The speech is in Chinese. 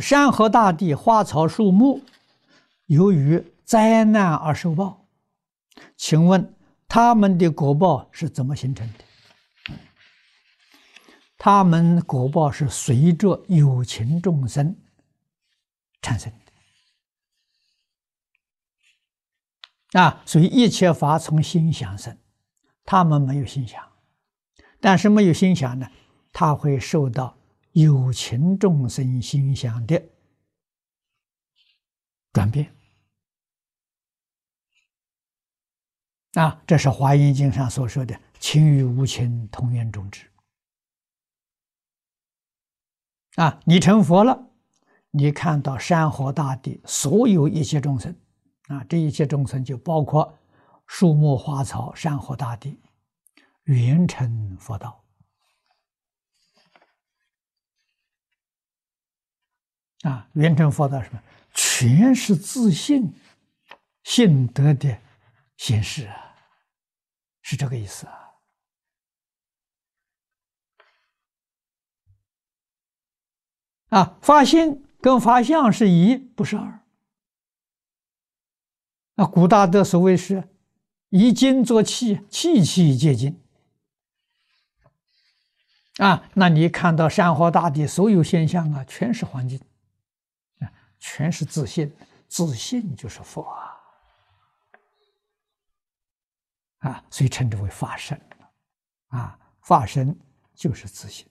山河大地、花草树木，由于灾难而受报，请问他们的果报是怎么形成的？他们果报是随着有情众生产生的啊，所以一切法从心想生，他们没有心想，但是没有心想呢，他会受到。有情众生心想的转变啊，这是《华严经》上所说的“情与无情同源种智”啊。你成佛了，你看到山河大地所有一切众生啊，这一切众生就包括树木花草、山河大地，圆成佛道。啊，圆成佛道什么？全是自信、信德的显示啊，是这个意思啊。啊，发心跟发相是一，不是二。啊，古大德所谓是一金作器，器器皆金。啊，那你看到山河大地所有现象啊，全是黄金。全是自信，自信就是佛啊！啊，所以称之为法身啊，法身就是自信。